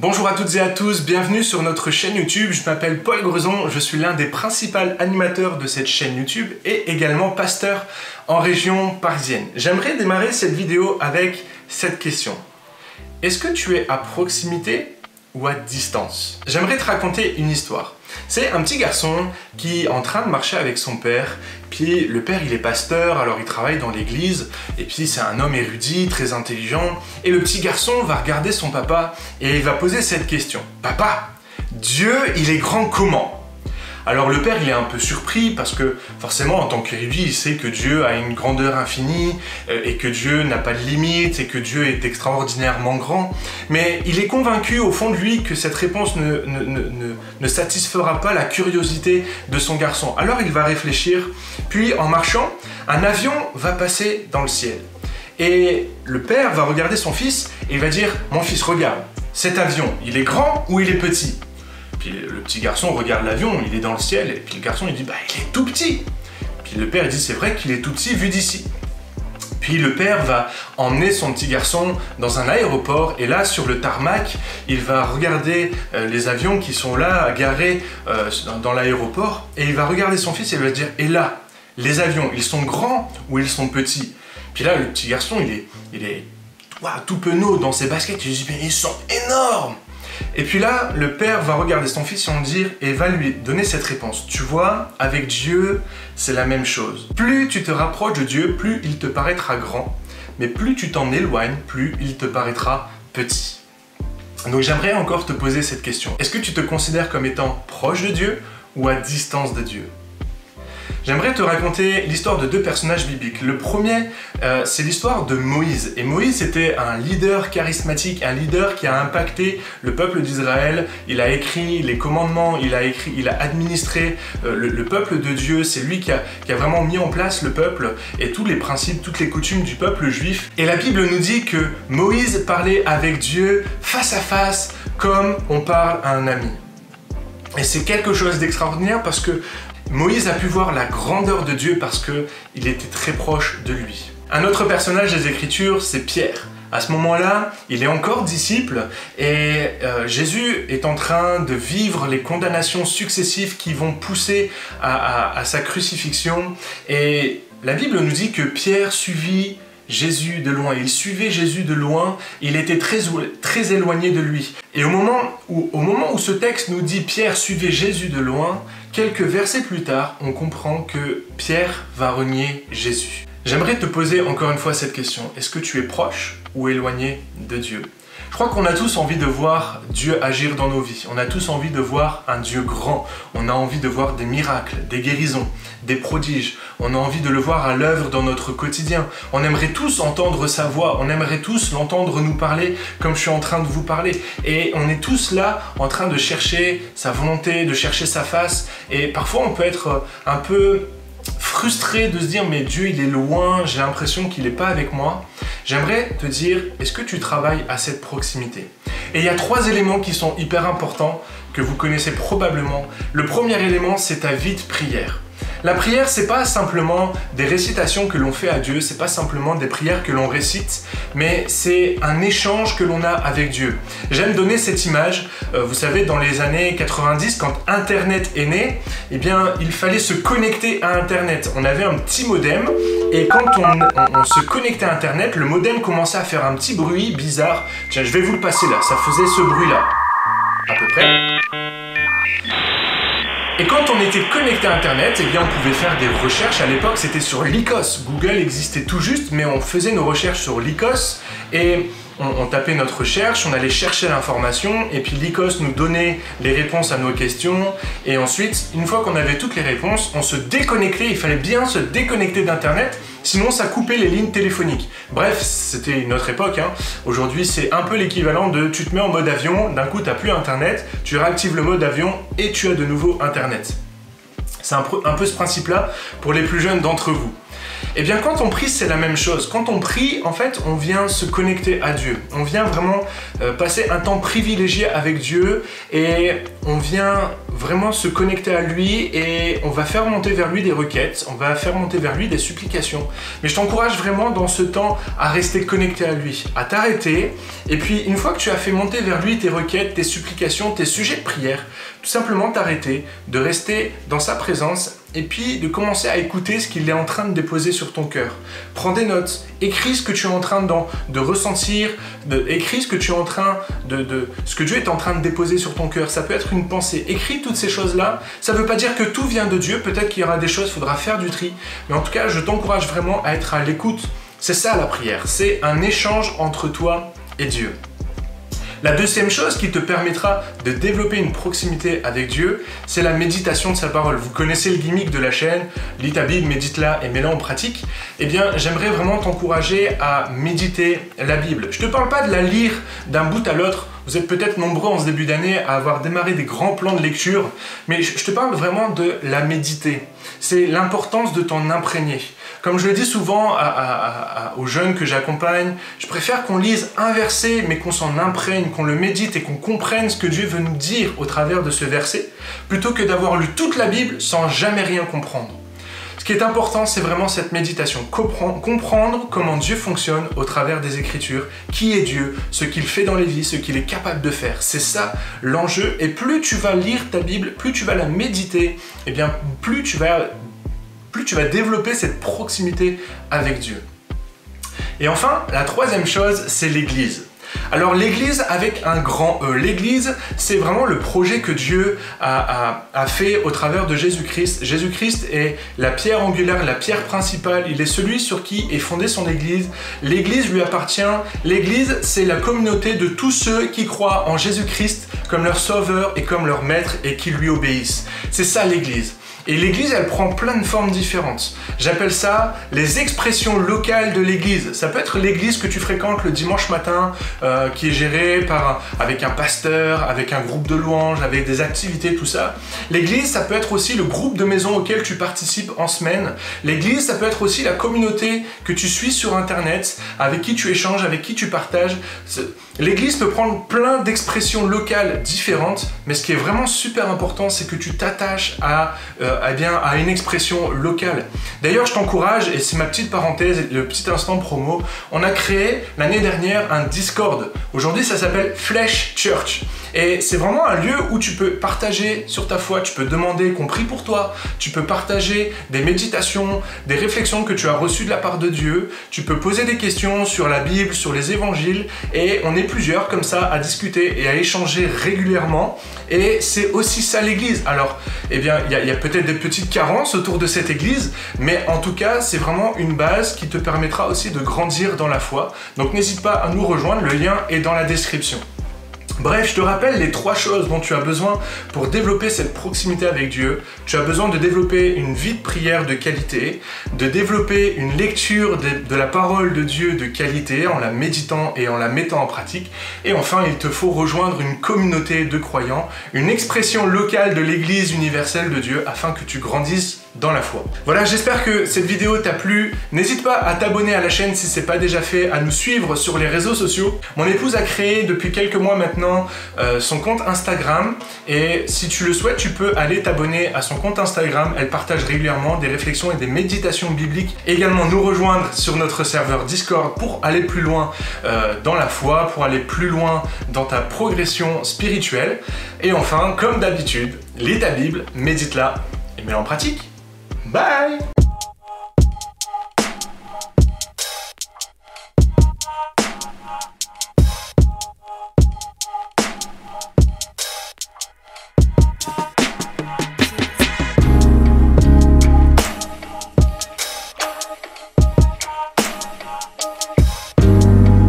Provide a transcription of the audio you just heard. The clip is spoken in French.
Bonjour à toutes et à tous, bienvenue sur notre chaîne YouTube. Je m'appelle Paul Grezon, je suis l'un des principaux animateurs de cette chaîne YouTube et également pasteur en région parisienne. J'aimerais démarrer cette vidéo avec cette question. Est-ce que tu es à proximité ou à distance? J'aimerais te raconter une histoire. C'est un petit garçon qui est en train de marcher avec son père, le père il est pasteur, alors il travaille dans l'église, et puis c'est un homme érudit, très intelligent, et le petit garçon va regarder son papa et il va poser cette question. Papa, Dieu il est grand comment? Alors le père, il est un peu surpris parce que forcément, en tant qu'érudit, il sait que Dieu a une grandeur infinie euh, et que Dieu n'a pas de limite et que Dieu est extraordinairement grand. Mais il est convaincu au fond de lui que cette réponse ne, ne satisfera pas la curiosité de son garçon. Alors il va réfléchir, puis en marchant, un avion va passer dans le ciel. Et le père va regarder son fils et il va dire, mon fils, regarde, cet avion, il est grand ou il est petit? Puis le petit garçon regarde l'avion, il est dans le ciel, et puis le garçon il dit bah il est tout petit. Puis le père dit c'est vrai qu'il est tout petit vu d'ici. Puis le père va emmener son petit garçon dans un aéroport et là sur le tarmac, il va regarder euh, les avions qui sont là garés euh, dans, l'aéroport et il va regarder son fils et il va dire et là, les avions, ils sont grands ou ils sont petits? Puis là le petit garçon il est, il est tout penaud dans ses baskets, il dit mais ils sont énormes et puis là, le père va regarder son fils et dire et va lui donner cette réponse. Tu vois, avec Dieu, c'est la même chose. Plus tu te rapproches de Dieu, plus il te paraîtra grand, mais plus tu t'en éloignes, plus il te paraîtra petit. Donc j'aimerais encore te poser cette question. Est-ce que tu te considères comme étant proche de Dieu ou à distance de Dieu? J'aimerais te raconter l'histoire de deux personnages bibliques. Le premier, euh, c'est l'histoire de Moïse. Et Moïse c'était un leader charismatique, un leader qui a impacté le peuple d'Israël. Il a écrit les commandements, il a écrit, il a administré euh, le, peuple de Dieu. C'est lui qui a vraiment mis en place le peuple et tous les principes, toutes les coutumes du peuple juif. Et la Bible nous dit que Moïse parlait avec Dieu face à face comme on parle à un ami. Et c'est quelque chose d'extraordinaire parce que Moïse a pu voir la grandeur de Dieu parce qu'il était très proche de lui. Un autre personnage des Écritures, c'est Pierre. À ce moment-là, il est encore disciple et euh, Jésus est en train de vivre les condamnations successives qui vont pousser à, sa crucifixion. Et la Bible nous dit que Pierre suivit Jésus de loin. Il suivait Jésus de loin. Il était très, éloigné de lui. Et au moment, où, au moment où ce texte nous dit Pierre suivait Jésus de loin, Quelques versets plus tard, on comprend que Pierre va renier Jésus. J'aimerais te poser encore une fois cette question. Est-ce que tu es proche ou éloigné de Dieu? Je crois qu'on a tous envie de voir Dieu agir dans nos vies. On a tous envie de voir un Dieu grand. On a envie de voir des miracles, des guérisons, des prodiges. On a envie de le voir à l'œuvre dans notre quotidien. On aimerait tous entendre sa voix. On aimerait tous l'entendre nous parler comme je suis en train de vous parler. Et on est tous là en train de chercher sa volonté, de chercher sa face. Et parfois on peut être un peu frustré de se dire mais Dieu il est loin, j'ai l'impression qu'il n'est pas avec moi. J'aimerais te dire, est-ce que tu travailles à cette proximité? Et il y a trois éléments qui sont hyper importants que vous connaissez probablement. Le premier élément, c'est ta vie de prière. La prière, c'est pas simplement des récitations que l'on fait à Dieu, c'est pas simplement des prières que l'on récite, mais c'est un échange que l'on a avec Dieu. J'aime donner cette image, euh, vous savez, dans les années 90, quand Internet est né, eh bien, il fallait se connecter à Internet. On avait un petit modem, et quand on, on se connectait à Internet, le modem commençait à faire un petit bruit bizarre. Tiens, je vais vous le passer là, ça faisait ce bruit-là, à peu près. Et quand on était connecté à Internet, eh bien on pouvait faire des recherches. À l'époque, c'était sur Lycos. Google existait tout juste, mais on faisait nos recherches sur Lycos et on, tapait notre recherche, on allait chercher l'information et puis Lycos nous donnait les réponses à nos questions. Et ensuite, une fois qu'on avait toutes les réponses, on se déconnectait. Il fallait bien se déconnecter d'Internet Sinon, ça coupait les lignes téléphoniques. Bref, c'était une autre époque. Hein. Aujourd'hui, c'est un peu l'équivalent de tu te mets en mode avion, d'un coup, tu n'as plus Internet, tu réactives le mode avion et tu as de nouveau Internet. C'est un, peu ce principe-là pour les plus jeunes d'entre vous. Eh bien, quand on prie, c'est la même chose. Quand on prie, en fait, on vient se connecter à Dieu. On vient vraiment euh, passer un temps privilégié avec Dieu et on vient vraiment se connecter à lui et on va faire monter vers lui des requêtes, on va faire monter vers lui des supplications. Mais je t'encourage vraiment dans ce temps à rester connecté à lui, à t'arrêter et puis une fois que tu as fait monter vers lui tes requêtes, tes supplications, tes sujets de prière, tout simplement t'arrêter, de rester dans sa présence et puis de commencer à écouter ce qu'il est en train de déposer sur ton cœur. Prends des notes, écris ce que tu es en train de, ressentir, écris ce que tu es en train de, de, ce que Dieu est en train de déposer sur ton cœur. Ça peut être une pensée. Écris toutes ces choses-là. Ça ne veut pas dire que tout vient de Dieu. Peut-être qu'il y aura des choses, il faudra faire du tri. Mais en tout cas, je t'encourage vraiment à être à l'écoute. C'est ça la prière. C'est un échange entre toi et Dieu. La deuxième chose qui te permettra de développer une proximité avec Dieu, c'est la méditation de sa parole. Vous connaissez le gimmick de la chaîne, lis ta Bible, médite-la et mets-la en pratique. Eh bien, j'aimerais vraiment t'encourager à méditer la Bible. Je ne te parle pas de la lire d'un bout à l'autre. Vous êtes peut-être nombreux en ce début d'année à avoir démarré des grands plans de lecture, mais je te parle vraiment de la méditer. C'est l'importance de t'en imprégner. Comme je le dis souvent aux jeunes que j'accompagne, je préfère qu'on lise un verset, mais qu'on s'en imprègne, qu'on le médite et qu'on comprenne ce que Dieu veut nous dire au travers de ce verset, plutôt que d'avoir lu toute la Bible sans jamais rien comprendre. Qui est important, c'est vraiment cette méditation, comprendre comment Dieu fonctionne au travers des Écritures, qui est Dieu, ce qu'il fait dans les vies, ce qu'il est capable de faire. C'est ça l'enjeu. Et plus tu vas lire ta Bible, plus tu vas la méditer, et eh bien plus tu vas plus tu vas développer cette proximité avec Dieu. Et enfin, la troisième chose, c'est l'Église. Alors l'Église avec un grand E. L'Église, c'est vraiment le projet que Dieu a, fait au travers de Jésus-Christ. Jésus-Christ est la pierre angulaire, la pierre principale. Il est celui sur qui est fondée son Église. L'Église lui appartient. L'Église, c'est la communauté de tous ceux qui croient en Jésus-Christ comme leur sauveur et comme leur maître et qui lui obéissent. C'est ça l'Église. Et l'église, elle prend plein de formes différentes. J'appelle ça les expressions locales de l'église. Ça peut être l'église que tu fréquentes le dimanche matin, euh, qui est gérée par, avec un pasteur, avec un groupe de louanges, avec des activités, tout ça. L'église, ça peut être aussi le groupe de maisons auquel tu participes en semaine. L'église, ça peut être aussi la communauté que tu suis sur Internet, avec qui tu échanges, avec qui tu partages. L'église peut prendre plein d'expressions locales différentes, mais ce qui est vraiment super important, c'est que tu t'attaches à euh, eh bien, à une expression locale. D'ailleurs, je t'encourage, et c'est ma petite parenthèse, le petit instant promo, on a créé l'année dernière un Discord. Aujourd'hui, ça s'appelle Flesh Church. Et c'est vraiment un lieu où tu peux partager sur ta foi, tu peux demander qu'on prie pour toi, tu peux partager des méditations, des réflexions que tu as reçues de la part de Dieu, tu peux poser des questions sur la Bible, sur les évangiles, et on est plusieurs comme ça à discuter et à échanger régulièrement. Et c'est aussi ça l'Église. Alors, eh bien, il y a, peut-être des petites carences autour de cette Église, mais en tout cas, c'est vraiment une base qui te permettra aussi de grandir dans la foi. Donc n'hésite pas à nous rejoindre, le lien est dans la description. Bref, je te rappelle les trois choses dont tu as besoin pour développer cette proximité avec Dieu. Tu as besoin de développer une vie de prière de qualité, de développer une lecture de, la parole de Dieu de qualité en la méditant et en la mettant en pratique. Et enfin, il te faut rejoindre une communauté de croyants, une expression locale de l'Église universelle de Dieu afin que tu grandisses dans la foi. Voilà, j'espère que cette vidéo t'a plu. N'hésite pas à t'abonner à la chaîne si c'est pas déjà fait, à nous suivre sur les réseaux sociaux. Mon épouse a créé depuis quelques mois maintenant euh, son compte Instagram et si tu le souhaites, tu peux aller t'abonner à son compte Instagram. Elle partage régulièrement des réflexions et des méditations bibliques. également nous rejoindre sur notre serveur Discord pour aller plus loin euh, dans la foi, pour aller plus loin dans ta progression spirituelle. Et enfin, comme d'habitude, lis ta Bible, médite-la et mets-la en pratique. Bye